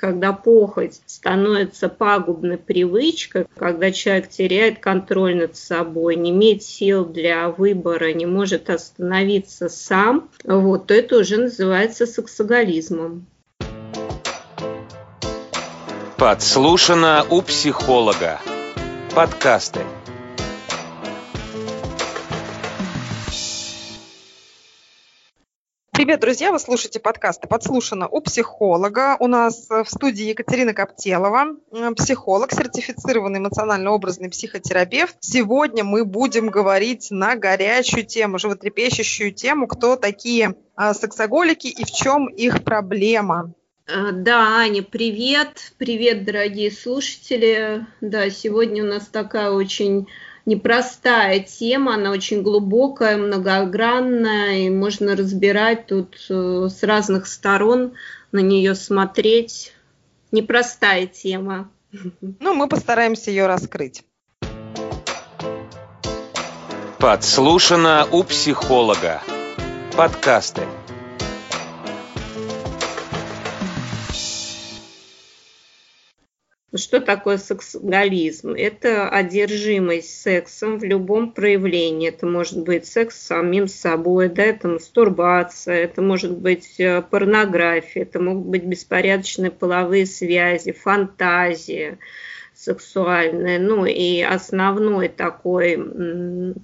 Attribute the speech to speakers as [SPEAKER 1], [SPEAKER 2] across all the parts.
[SPEAKER 1] когда похоть становится пагубной привычкой, когда человек теряет контроль над собой, не имеет сил для выбора, не может остановиться сам, вот, то это уже называется сексоголизмом.
[SPEAKER 2] Подслушано у психолога. Подкасты.
[SPEAKER 3] Привет, друзья! Вы слушаете подкасты «Подслушано» у психолога. У нас в студии Екатерина Коптелова, психолог, сертифицированный эмоционально-образный психотерапевт. Сегодня мы будем говорить на горячую тему, животрепещущую тему, кто такие а, сексоголики и в чем их проблема.
[SPEAKER 1] А, да, Аня, привет. Привет, дорогие слушатели. Да, сегодня у нас такая очень непростая тема, она очень глубокая, многогранная, и можно разбирать тут э, с разных сторон, на нее смотреть. Непростая тема.
[SPEAKER 3] Ну, мы постараемся ее раскрыть.
[SPEAKER 2] Подслушано у психолога. Подкасты.
[SPEAKER 1] Что такое сексуализм? Это одержимость сексом в любом проявлении. Это может быть секс с самим собой, да, это мастурбация, это может быть э, порнография, это могут быть беспорядочные половые связи, фантазии сексуальная. Ну и основной такой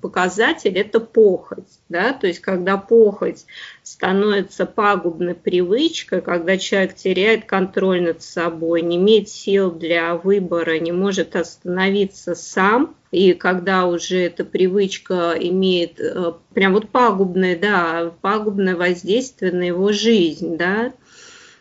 [SPEAKER 1] показатель – это похоть. Да? То есть когда похоть становится пагубной привычкой, когда человек теряет контроль над собой, не имеет сил для выбора, не может остановиться сам, и когда уже эта привычка имеет э, прям вот пагубное, да, пагубное воздействие на его жизнь, да,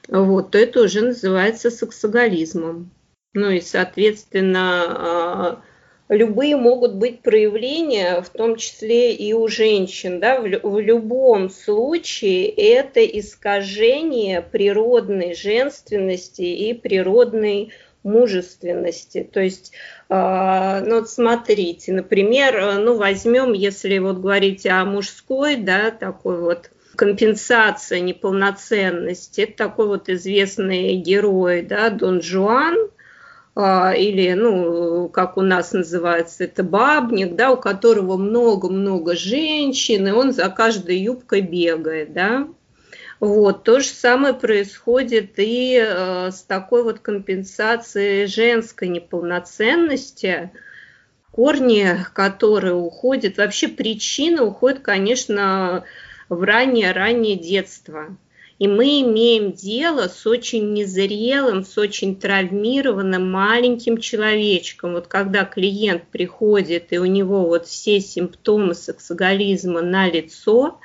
[SPEAKER 1] вот, то это уже называется сексоголизмом. Ну и, соответственно, а, любые могут быть проявления, в том числе и у женщин. Да? В любом случае это искажение природной женственности и природной мужественности. То есть, а, ну вот смотрите, например, ну возьмем, если вот говорить о мужской, да, такой вот компенсация неполноценности, это такой вот известный герой, да, Дон Жуан, или, ну, как у нас называется, это бабник, да, у которого много-много женщин, и он за каждой юбкой бегает, да. Вот, то же самое происходит и э, с такой вот компенсацией женской неполноценности, корни которые уходят, вообще причина уходит, конечно, в раннее-раннее детство. И мы имеем дело с очень незрелым, с очень травмированным маленьким человечком. Вот когда клиент приходит, и у него вот все симптомы сексоголизма на лицо,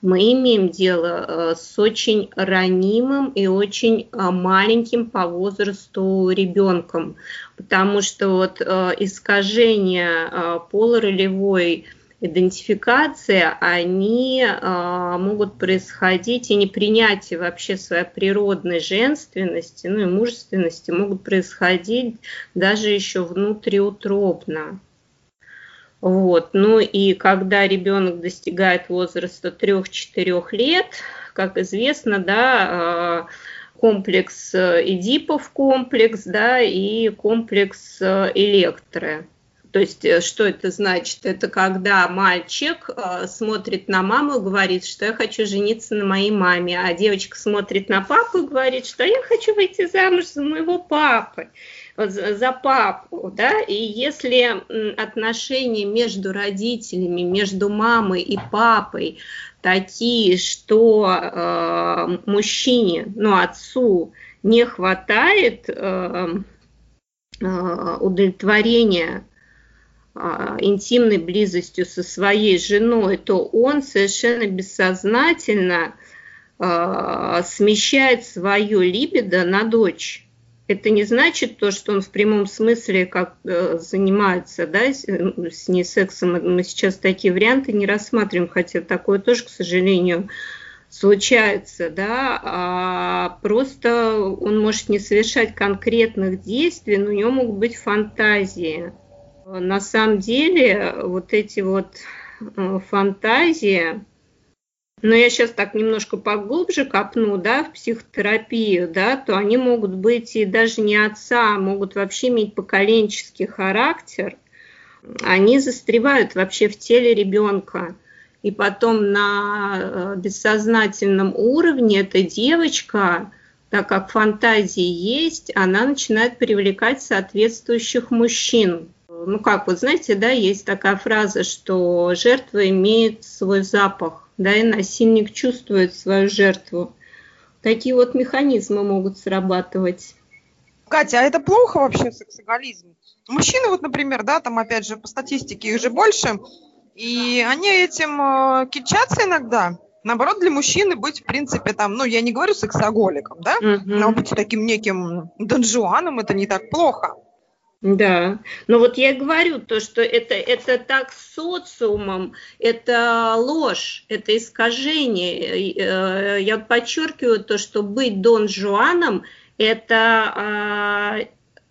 [SPEAKER 1] мы имеем дело э, с очень ранимым и очень э, маленьким по возрасту ребенком, потому что вот э, искажение полуролевой идентификация, они э, могут происходить, и непринятие вообще своей природной женственности, ну и мужественности могут происходить даже еще внутриутробно. Вот. Ну и когда ребенок достигает возраста 3-4 лет, как известно, да, комплекс Эдипов комплекс, да, и комплекс Электры. То есть э, что это значит? Это когда мальчик э, смотрит на маму и говорит, что я хочу жениться на моей маме, а девочка смотрит на папу и говорит, что я хочу выйти замуж за моего папы за папу, да, и если отношения между родителями, между мамой и папой такие, что э, мужчине, ну, отцу не хватает э, э, удовлетворения интимной близостью со своей женой, то он совершенно бессознательно а, смещает свое либидо на дочь. Это не значит то, что он в прямом смысле как э, занимается да, с, с ней сексом. Мы сейчас такие варианты не рассматриваем, хотя такое тоже, к сожалению, случается, да, а просто он может не совершать конкретных действий, но у него могут быть фантазии. На самом деле вот эти вот э, фантазии но я сейчас так немножко поглубже копну, да, в психотерапию, да, то они могут быть и даже не отца, а могут вообще иметь поколенческий характер. Они застревают вообще в теле ребенка. И потом на э, бессознательном уровне эта девочка, так как фантазии есть, она начинает привлекать соответствующих мужчин. Ну как, вот знаете, да, есть такая фраза, что жертва имеет свой запах да, и насильник чувствует свою жертву. Такие вот механизмы могут срабатывать.
[SPEAKER 3] Катя, а это плохо вообще сексуализм? Мужчины, вот, например, да, там опять же по статистике их же больше, и они этим э, кичатся иногда. Наоборот, для мужчины быть, в принципе, там, ну, я не говорю сексоголиком, да, mm-hmm. но быть таким неким донжуаном это не так плохо.
[SPEAKER 1] Да, но вот я говорю то, что это, это так социумом, это ложь, это искажение. Э, я подчеркиваю то, что быть Дон Жуаном, это а,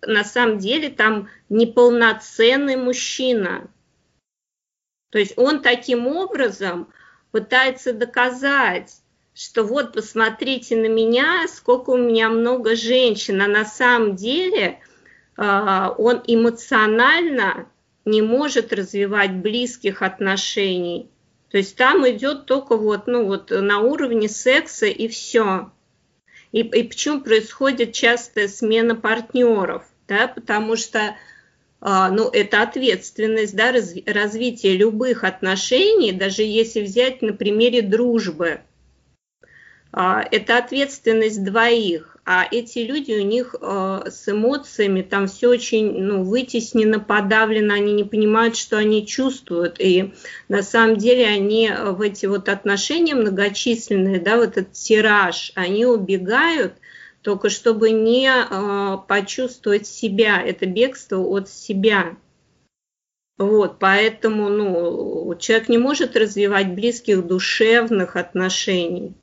[SPEAKER 1] на самом деле там неполноценный мужчина. То есть он таким образом пытается доказать, что вот посмотрите на меня, сколько у меня много женщин, а на самом деле – он эмоционально не может развивать близких отношений. То есть там идет только вот, ну вот на уровне секса и все. И, и почему происходит частая смена партнеров? Да, потому что а, ну, это ответственность, да, раз, развитие любых отношений, даже если взять на примере дружбы. А, это ответственность двоих а эти люди у них э, с эмоциями там все очень ну, вытеснено, подавлено, они не понимают, что они чувствуют. И на самом деле они в эти вот отношения многочисленные, да, вот этот тираж, они убегают только чтобы не э, почувствовать себя, это бегство от себя. Вот, поэтому ну, человек не может развивать близких душевных отношений.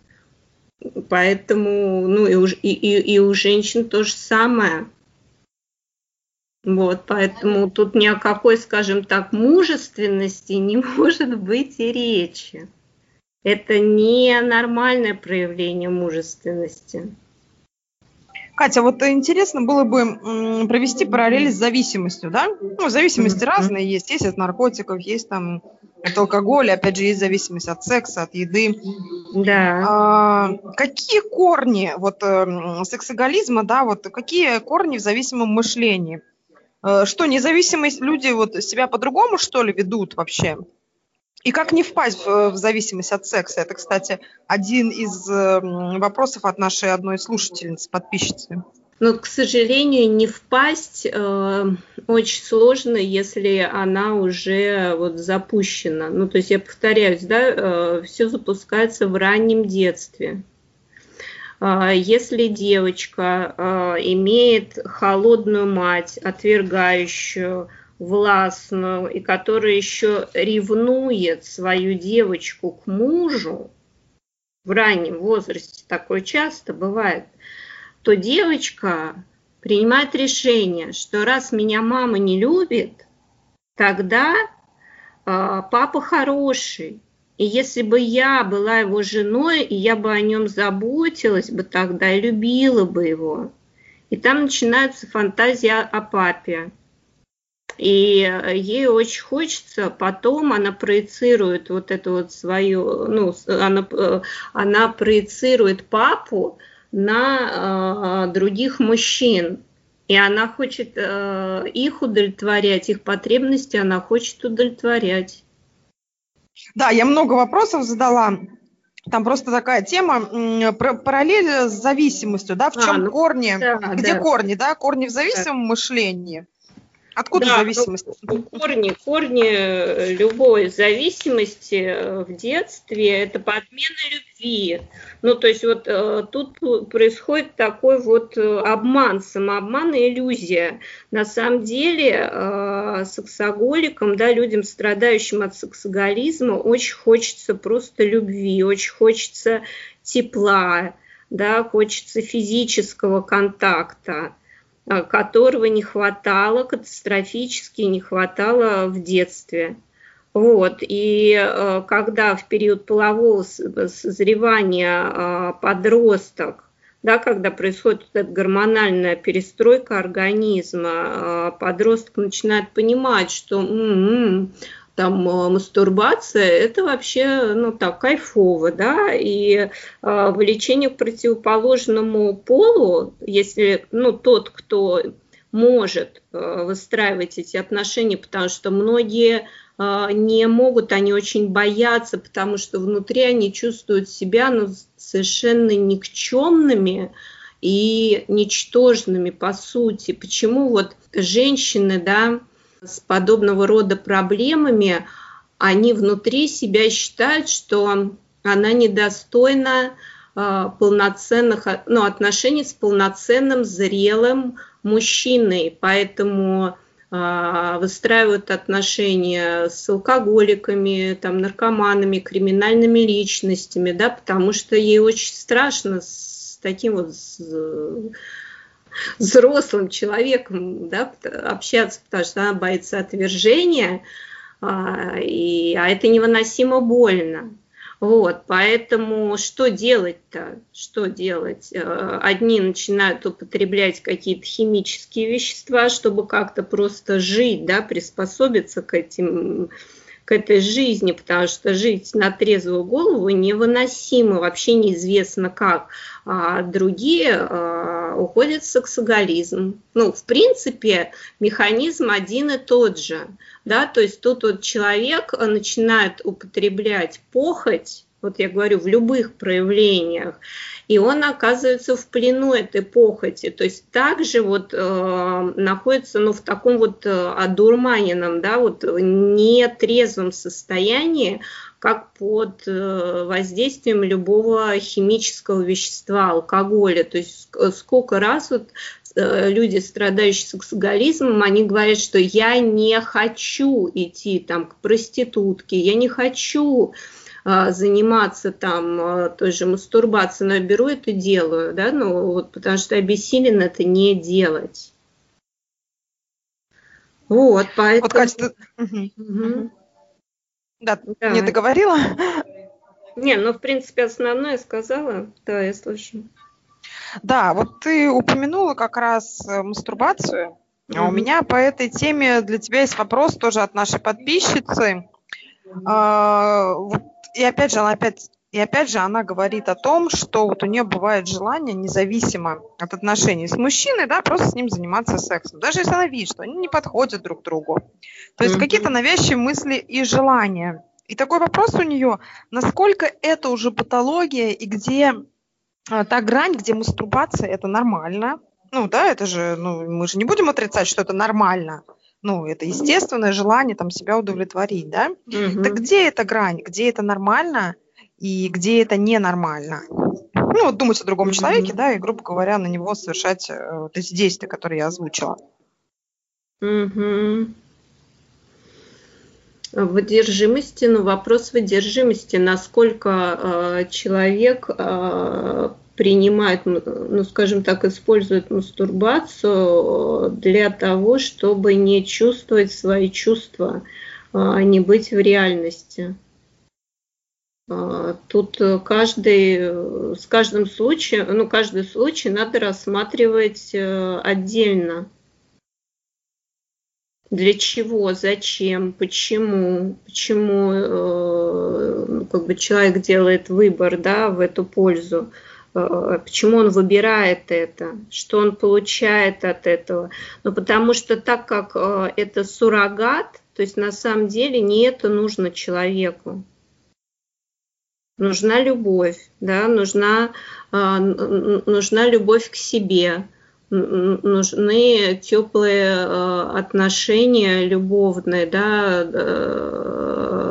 [SPEAKER 1] Поэтому, ну и у, и, и у женщин то же самое. Вот, поэтому тут ни о какой, скажем так, мужественности не может быть и речи. Это не нормальное проявление мужественности.
[SPEAKER 3] Катя, вот интересно было бы провести параллель с зависимостью, да? Ну, зависимости mm-hmm. разные есть. Есть от наркотиков, есть там от алкоголя, опять же, есть зависимость от секса, от еды.
[SPEAKER 1] Да.
[SPEAKER 3] А, какие корни вот э, сексоголизма, да, вот какие корни в зависимом мышлении? Э, что, независимость, люди вот себя по-другому, что ли, ведут вообще? И как не впасть в, в зависимость от секса? Это, кстати, один из э, вопросов от нашей одной слушательницы, подписчицы.
[SPEAKER 1] Но, к сожалению, не впасть э, очень сложно, если она уже вот запущена. Ну, то есть я повторяюсь, да, э, все запускается в раннем детстве. Э, если девочка э, имеет холодную мать, отвергающую, властную и которая еще ревнует свою девочку к мужу, в раннем возрасте такое часто бывает, то девочка принимает решение, что раз меня мама не любит, тогда э, папа хороший. И если бы я была его женой, и я бы о нем заботилась бы тогда любила бы его. И там начинается фантазия о папе. И э, ей очень хочется, потом она проецирует вот эту вот свою, ну, она, э, она проецирует папу на э, других мужчин. И она хочет э, их удовлетворять, их потребности она хочет удовлетворять.
[SPEAKER 3] Да, я много вопросов задала. Там просто такая тема, параллель с зависимостью, да, в чем а, ну, корни, да, где да. корни, да, корни в зависимом да. мышлении. Откуда да, зависимость?
[SPEAKER 1] Ну, корни, корни э, любой зависимости э, в детстве – это подмена любви. Ну, то есть вот э, тут происходит такой вот обман, самообман и иллюзия. На самом деле сексоголикам, да, людям, страдающим от сексоголизма, очень хочется просто любви, очень хочется тепла, да, хочется физического контакта. А, которого не хватало, катастрофически не хватало в детстве. Вот, и э, когда в период полового созревания э, подросток, да, когда происходит эта гормональная перестройка организма, э, подросток начинает понимать, что м-м, там мастурбация это вообще ну так кайфово, да, и э, влечение к противоположному полу, если ну тот, кто может э, выстраивать эти отношения, потому что многие а, не могут, они очень боятся, потому что внутри они чувствуют себя ну, совершенно никчемными и ничтожными по сути. Почему вот женщины, да, с подобного рода проблемами, они внутри себя считают, что она недостойна э, полноценных ну, отношений с полноценным зрелым мужчиной, поэтому а, выстраивают отношения с алкоголиками, там, наркоманами, криминальными личностями, да, потому что ей очень страшно с таким вот взрослым человеком да, общаться, потому что она боится отвержения, а, и, а это невыносимо больно. Вот, поэтому что делать-то? Что делать? Э, одни начинают употреблять какие-то химические вещества, чтобы как-то просто жить, да, приспособиться к этим к этой жизни, потому что жить на трезвую голову невыносимо, вообще неизвестно как. А другие а, уходят в сексоголизм. Ну, в принципе, механизм один и тот же. Да? То есть тут вот человек начинает употреблять похоть, вот я говорю, в любых проявлениях, и он оказывается в плену этой похоти, то есть также вот э, находится ну, в таком вот э, одурманенном, да, вот нетрезвом состоянии, как под э, воздействием любого химического вещества, алкоголя. То есть сколько раз вот э, люди, страдающие сексуализмом, они говорят, что я не хочу идти там к проститутке, я не хочу заниматься там а, той же мастурбацией, но я беру это делаю, да, ну вот потому что обессилен это не делать.
[SPEAKER 3] Вот, поэтому... Вот, Катя, ты... угу. Да, да, не договорила?
[SPEAKER 1] Не, ну, в принципе, основное сказала. Да, я слышу.
[SPEAKER 3] Да, вот ты упомянула как раз э, мастурбацию. Mm-hmm. А у меня по этой теме для тебя есть вопрос тоже от нашей подписчицы. А, вот и опять же, она опять и опять же она говорит о том, что вот у нее бывает желание, независимо от отношений с мужчиной, да, просто с ним заниматься сексом. Даже если она видит, что они не подходят друг другу. То есть mm-hmm. какие-то навязчивые мысли и желания. И такой вопрос у нее, насколько это уже патология и где а, та грань, где мастурбация это нормально. Ну да, это же, ну мы же не будем отрицать, что это нормально ну, это естественное желание там себя удовлетворить, да? Угу. Так где эта грань, где это нормально и где это ненормально? Ну, вот думать о другом угу. человеке, да, и, грубо говоря, на него совершать э, вот эти действия, которые я озвучила.
[SPEAKER 1] Угу. Выдержимости, ну, вопрос выдержимости, насколько э, человек э, принимает, ну, скажем так, использует мастурбацию для того, чтобы не чувствовать свои чувства, а не быть в реальности. А, тут каждый, с каждым случаем, ну, каждый случай надо рассматривать э, отдельно. Для чего, зачем, почему, почему э, ну, как бы человек делает выбор да, в эту пользу. Э, почему он выбирает это, что он получает от этого. Ну, потому что так как э, это суррогат, то есть на самом деле не это нужно человеку. Нужна любовь, да, нужна, э, нужна любовь к себе, нужны теплые отношения любовные, да,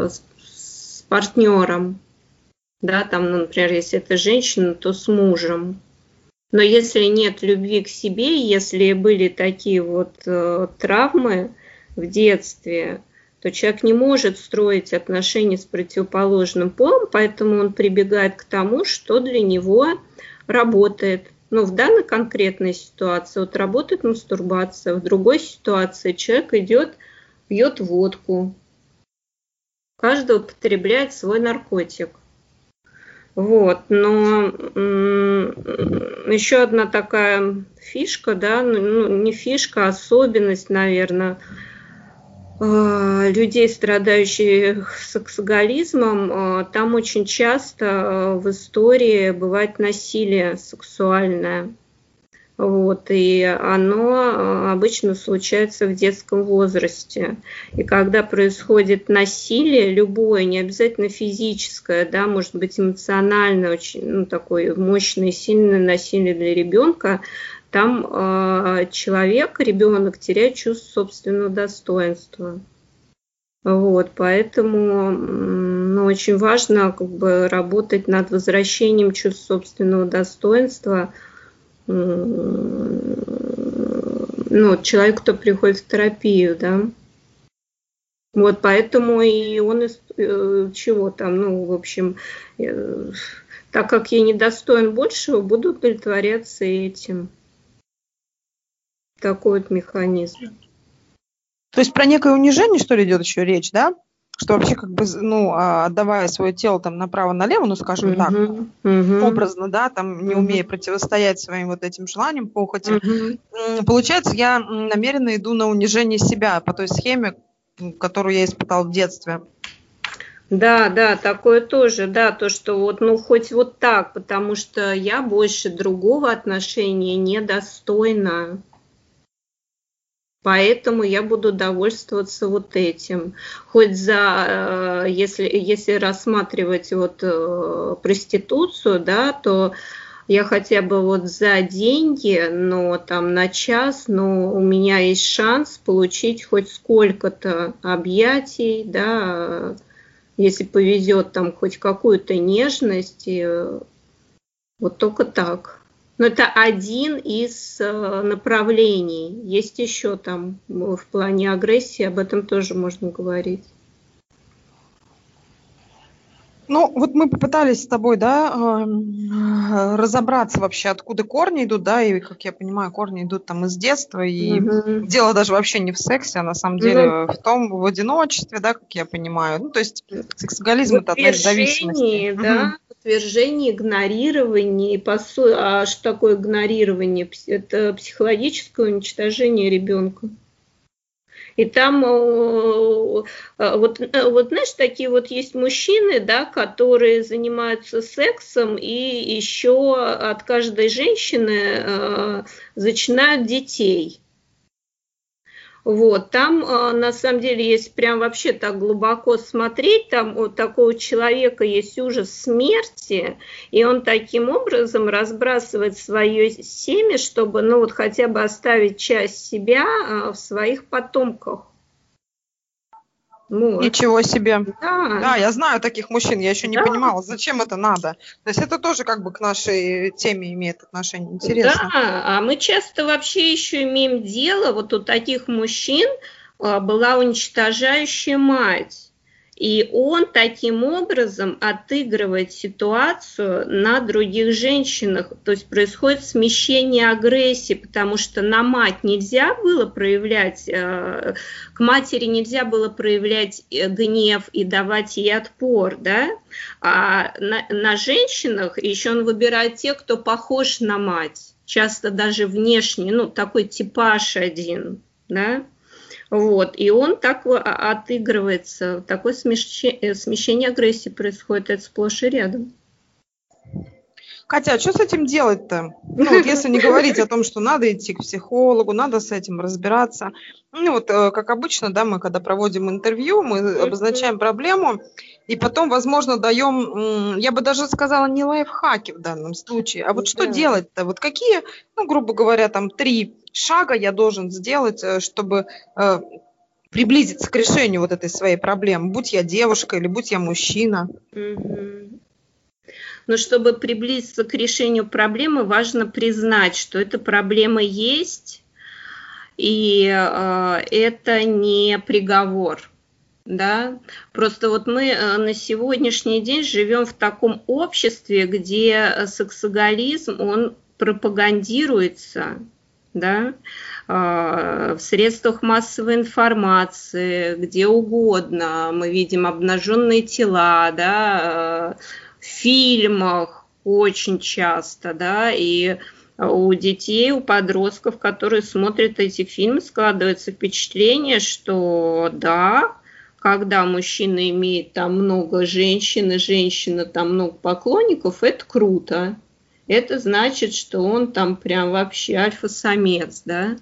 [SPEAKER 1] с партнером да, там, ну, например, если это женщина, то с мужем. Но если нет любви к себе, если были такие вот э, травмы в детстве, то человек не может строить отношения с противоположным полом, поэтому он прибегает к тому, что для него работает. Но в данной конкретной ситуации вот работает мастурбация, в другой ситуации человек идет, пьет водку, Каждый употребляет свой наркотик. Вот, но еще одна такая фишка, да, ну, ну не фишка, а особенность, наверное, э, людей, страдающих сексуализмом, э, там очень часто э, в истории бывает насилие сексуальное. Вот, и оно э, обычно случается в детском возрасте. И когда происходит насилие, любое, не обязательно физическое, да, может быть эмоциональное, очень ну, такое мощное, сильное насилие для ребенка, там э, человек, ребенок теряет чувство собственного достоинства. Вот, поэтому ну, очень важно как бы, работать над возвращением чувства собственного достоинства – ну, человек, кто приходит в терапию, да. Вот поэтому и он из э, чего там, ну, в общем, э, так как я недостоин большего, буду удовлетворяться этим. Такой вот механизм.
[SPEAKER 3] То есть про некое унижение, что ли, идет еще речь, да? Что вообще как бы, ну, а, отдавая свое тело там направо-налево, ну, скажем так, uh-huh. образно, да, там, не умея противостоять своим вот этим желаниям, похоти, uh-huh. получается, я намеренно иду на унижение себя по той схеме, которую я испытал в детстве.
[SPEAKER 1] Да, да, такое тоже, да, то, что вот, ну, хоть вот так, потому что я больше другого отношения недостойна. Поэтому я буду довольствоваться вот этим. Хоть за, э, если, если рассматривать вот э, проституцию, да, то я хотя бы вот за деньги, но там на час, но у меня есть шанс получить хоть сколько-то объятий, да, если повезет там хоть какую-то нежность, вот только так. Но это один из э, направлений. Есть еще там в плане агрессии, об этом тоже можно говорить.
[SPEAKER 3] Ну, вот мы попытались с тобой, да, эм, разобраться вообще, откуда корни идут, да, и, как я понимаю, корни идут там из детства, и угу. дело даже вообще не в сексе, а на самом деле угу. в том, в одиночестве, да, как я понимаю. Ну, то есть сексуализм – это одна из зависимостей.
[SPEAKER 1] да, угу отвержение, игнорирование. По су... А что такое игнорирование? Это психологическое уничтожение ребенка. И там вот, вот знаешь, такие вот есть мужчины, да, которые занимаются сексом и еще от каждой женщины э, зачинают детей. Вот, там а, на самом деле, если прям вообще так глубоко смотреть, там у такого человека есть ужас смерти, и он таким образом разбрасывает свое семя, чтобы, ну вот хотя бы оставить часть себя а, в своих потомках.
[SPEAKER 3] Вот. Ничего себе. Да. да, я знаю таких мужчин, я еще не да. понимала, зачем это надо. То есть это тоже как бы к нашей теме имеет отношение. Интересно.
[SPEAKER 1] Да, а мы часто вообще еще имеем дело, вот у таких мужчин а, была уничтожающая мать. И он таким образом отыгрывает ситуацию на других женщинах. То есть происходит смещение агрессии, потому что на мать нельзя было проявлять, э, к матери нельзя было проявлять э, гнев и давать ей отпор, да? А на, на женщинах еще он выбирает тех, кто похож на мать, часто даже внешне, ну такой типаж один, да? Вот, и он так отыгрывается, такое смещение, э, смещение агрессии происходит, это сплошь и рядом.
[SPEAKER 3] Катя, а что с этим делать-то? Ну, вот если не говорить о том, что надо идти к психологу, надо с этим разбираться. Ну, вот, э, как обычно, да, мы когда проводим интервью, мы обозначаем проблему, и потом, возможно, даем, я бы даже сказала, не лайфхаки в данном случае, а вот что делать-то? Вот какие, ну, грубо говоря, там три шага я должен сделать, э, чтобы э, приблизиться к решению вот этой своей проблемы, будь я девушка или будь я мужчина.
[SPEAKER 1] Но чтобы приблизиться к решению проблемы, важно признать, что эта проблема есть, и э, это не приговор. Да? Просто вот мы э, на сегодняшний день живем в таком обществе, где сексуализм, он пропагандируется, да, в средствах массовой информации, где угодно. Мы видим обнаженные тела, да, в фильмах очень часто, да, и у детей, у подростков, которые смотрят эти фильмы, складывается впечатление, что да, когда мужчина имеет там много женщин, и женщина там много поклонников, это круто. Это значит, что он там прям вообще альфа-самец, да?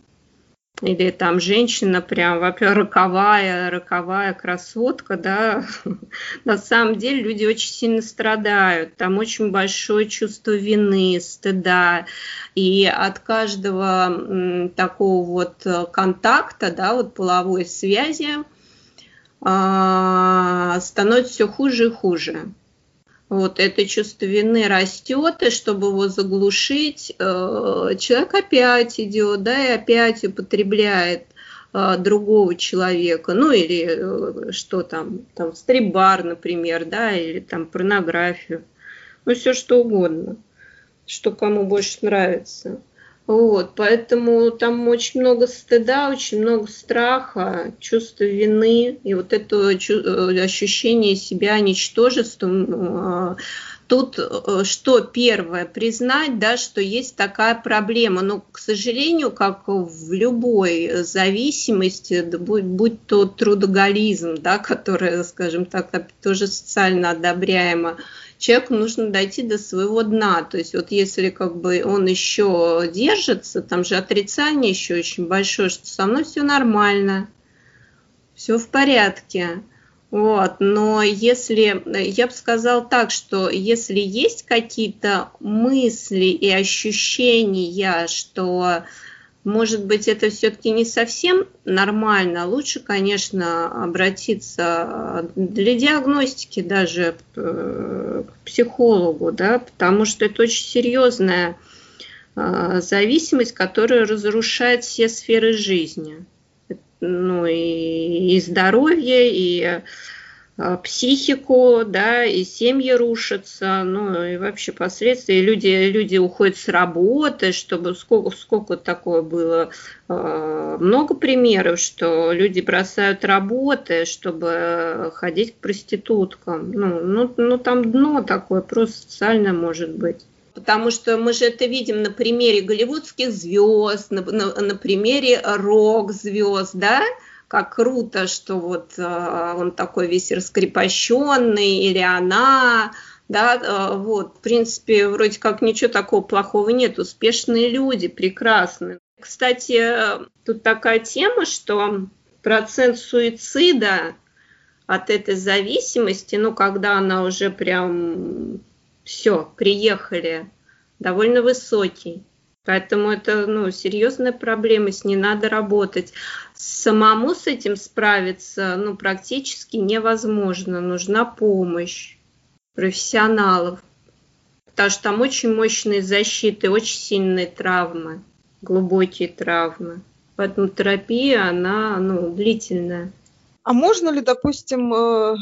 [SPEAKER 1] Или там женщина прям вообще роковая, роковая красотка, да. На самом деле люди очень сильно страдают. Там очень большое чувство вины, стыда. И от каждого такого вот контакта, да, вот половой связи, а, становится все хуже и хуже. Вот это чувство вины растет, и чтобы его заглушить, э, человек опять идет, да, и опять употребляет э, другого человека, ну или э, что там, там стрибар, например, да, или там порнографию, ну все что угодно, что кому больше нравится. Вот, поэтому там очень много стыда, очень много страха, чувства вины и вот это э, ощущение себя ничтожеством. А, тут э, что первое, признать, да, что есть такая проблема. Но, к сожалению, как в любой зависимости, будь, будь то трудоголизм, да, который, скажем так, тоже социально одобряемо, человеку нужно дойти до своего дна. То есть вот если как бы он еще держится, там же отрицание еще очень большое, что со мной все нормально, все в порядке. Вот, но если, я бы сказала так, что если есть какие-то мысли и ощущения, что может быть, это все-таки не совсем нормально. Лучше, конечно, обратиться для диагностики даже э, к психологу, да, потому что это очень серьезная э, зависимость, которая разрушает все сферы жизни. Ну и, и здоровье, и а, психику, да, и семьи рушатся, ну и вообще последствия. люди, люди уходят с работы, чтобы сколько, сколько такое было, а, много примеров, что люди бросают работы, чтобы ходить к проституткам. Ну, ну, ну там дно такое, просто социальное может быть потому что мы же это видим на примере голливудских звезд, на, на, на примере рок-звезд, да, как круто, что вот э, он такой весь раскрепощенный, или она, да, э, вот, в принципе, вроде как ничего такого плохого нет, успешные люди, прекрасные. Кстати, тут такая тема, что процент суицида от этой зависимости, ну, когда она уже прям все, приехали, довольно высокий. Поэтому это ну, серьезная проблема, с ней надо работать. Самому с этим справиться ну, практически невозможно. Нужна помощь профессионалов. Потому что там очень мощные защиты, очень сильные травмы, глубокие травмы. Поэтому терапия, она ну, длительная.
[SPEAKER 3] А можно ли, допустим, э,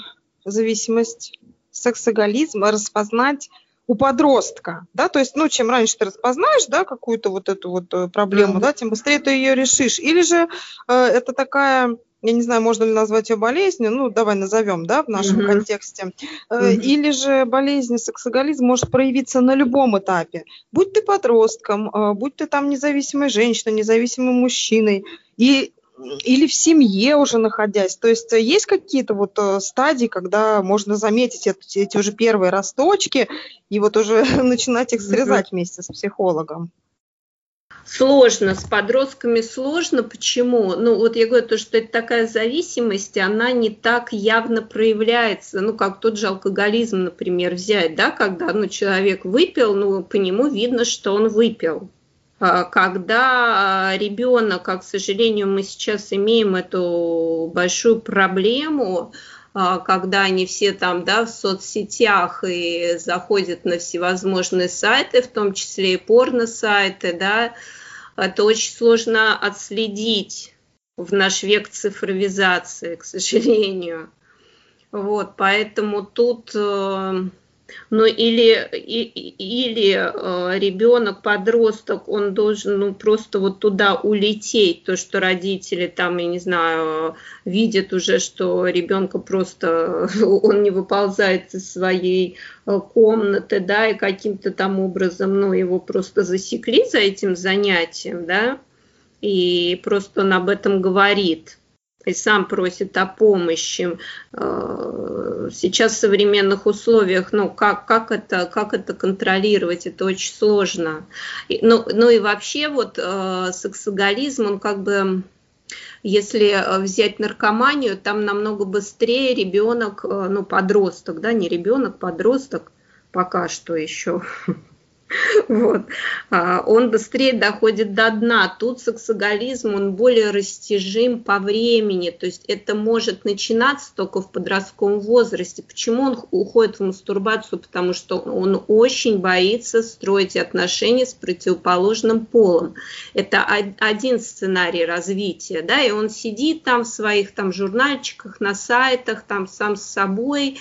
[SPEAKER 3] зависимость, сексоголизм распознать у подростка, да, то есть, ну, чем раньше ты распознаешь, да, какую-то вот эту вот э, проблему, mm-hmm. да, тем быстрее ты ее решишь. Или же э, это такая, я не знаю, можно ли назвать ее болезнью, ну, давай назовем, да, в нашем mm-hmm. контексте. Э, mm-hmm. Или же болезнь, сексоголизм может проявиться на любом этапе. Будь ты подростком, э, будь ты там независимой женщиной, независимым мужчиной. И или в семье уже находясь. То есть э, есть какие-то вот э, стадии, когда можно заметить эти, эти уже первые росточки и вот уже начинать их срезать вместе с психологом?
[SPEAKER 1] Сложно, с подростками сложно. Почему? Ну, вот я говорю, то, что это такая зависимость, она не так явно проявляется. Ну, как тот же алкоголизм, например, взять, да, когда ну, человек выпил, ну, по нему видно, что он выпил. А, когда а, ребенок, как, к сожалению, мы сейчас имеем эту большую проблему, а, когда они все там да, в соцсетях и заходят на всевозможные сайты, в том числе и порно-сайты, да, это очень сложно отследить в наш век цифровизации, к сожалению. Вот, поэтому тут э, Ну или, или э, ребенок, подросток, он должен ну, просто вот туда улететь, то, что родители там, я не знаю, видят уже, что ребенка просто, он не выползает из своей э, комнаты, да, и каким-то там образом, ну, его просто засекли за этим занятием, да, и просто он об этом говорит и сам просит о помощи. Э, сейчас в современных условиях, ну, как, как, это, как это контролировать, это очень сложно. Ну, ну и вообще вот э, сексуализм, он как бы если взять наркоманию, там намного быстрее ребенок, э, ну, подросток, да, не ребенок, подросток, пока что еще Вот. А, он быстрее доходит до дна. Тут сексоголизм, он более растяжим по времени. То есть это может начинаться только в подростковом возрасте. Почему он уходит в мастурбацию? Потому что он очень боится строить отношения с противоположным полом. Это один сценарий развития. Да? И он сидит там в своих там, журнальчиках, на сайтах, там сам с собой,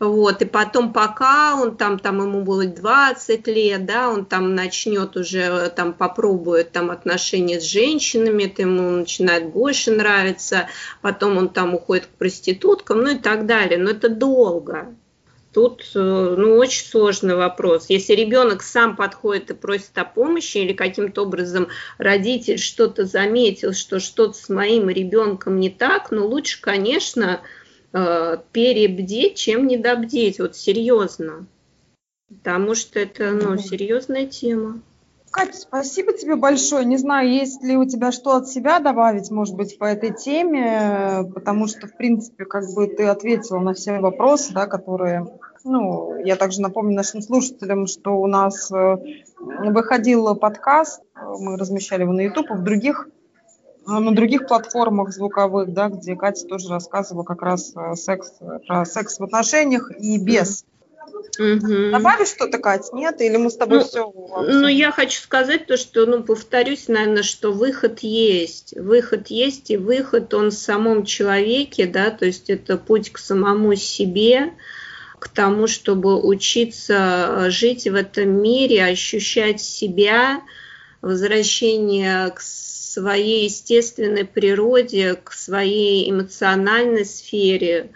[SPEAKER 1] вот, и потом пока он там, там ему будет 20 лет, да, он там начнет уже, там попробует там отношения с женщинами, это ему начинает больше нравиться, потом он там уходит к проституткам, ну и так далее, но это долго. Тут э, ну, очень сложный вопрос. Если ребенок сам подходит и просит о помощи, или каким-то образом родитель что-то заметил, что что-то с моим ребенком не так, ну лучше, конечно, э, перебдеть, чем недобдеть, вот серьезно. Потому что это, ну, серьезная тема.
[SPEAKER 3] Катя, спасибо тебе большое. Не знаю, есть ли у тебя что от себя добавить, может быть, по этой теме, потому что, в принципе, как бы ты ответила на все вопросы, да, которые, ну, я также напомню нашим слушателям, что у нас э, выходил подкаст, мы размещали его на YouTube, в других на других платформах звуковых, да, где Катя тоже рассказывала как раз э, секс, про секс в отношениях и без. Угу. Добавишь что-то, Катя, нет? Или мы с тобой
[SPEAKER 1] ну,
[SPEAKER 3] все?
[SPEAKER 1] Ну, я хочу сказать то, что, ну, повторюсь, наверное, что выход есть. Выход есть, и выход, он в самом человеке, да, то есть это путь к самому себе, к тому, чтобы учиться жить в этом мире, ощущать себя, возвращение к своей естественной природе, к своей эмоциональной сфере.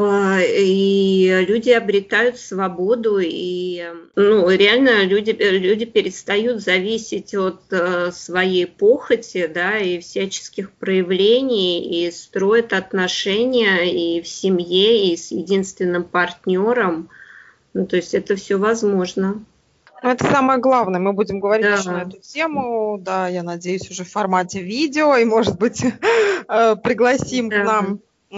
[SPEAKER 1] А, и люди обретают свободу, и ну, реально люди, люди перестают зависеть от э, своей похоти да, и всяческих проявлений, и строят отношения и в семье, и с единственным партнером. Ну, то есть это все возможно.
[SPEAKER 3] Ну, это самое главное. Мы будем говорить да. еще на эту тему. Да, я надеюсь, уже в формате видео. И, может быть, э, пригласим да. к нам э,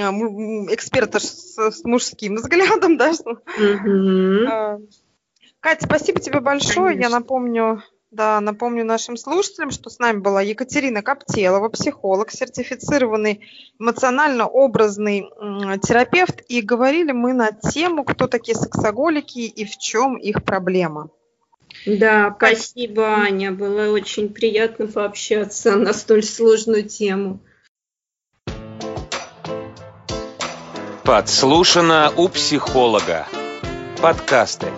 [SPEAKER 3] эксперта с, с мужским взглядом, да? Угу. Катя, спасибо тебе большое. Конечно. Я напомню, да, напомню нашим слушателям, что с нами была Екатерина Коптелова, психолог, сертифицированный эмоционально-образный терапевт. И говорили мы на тему, кто такие сексоголики и в чем их проблема.
[SPEAKER 1] Да, спасибо, Аня. Было очень приятно пообщаться на столь сложную тему.
[SPEAKER 2] Подслушано у психолога. Подкасты.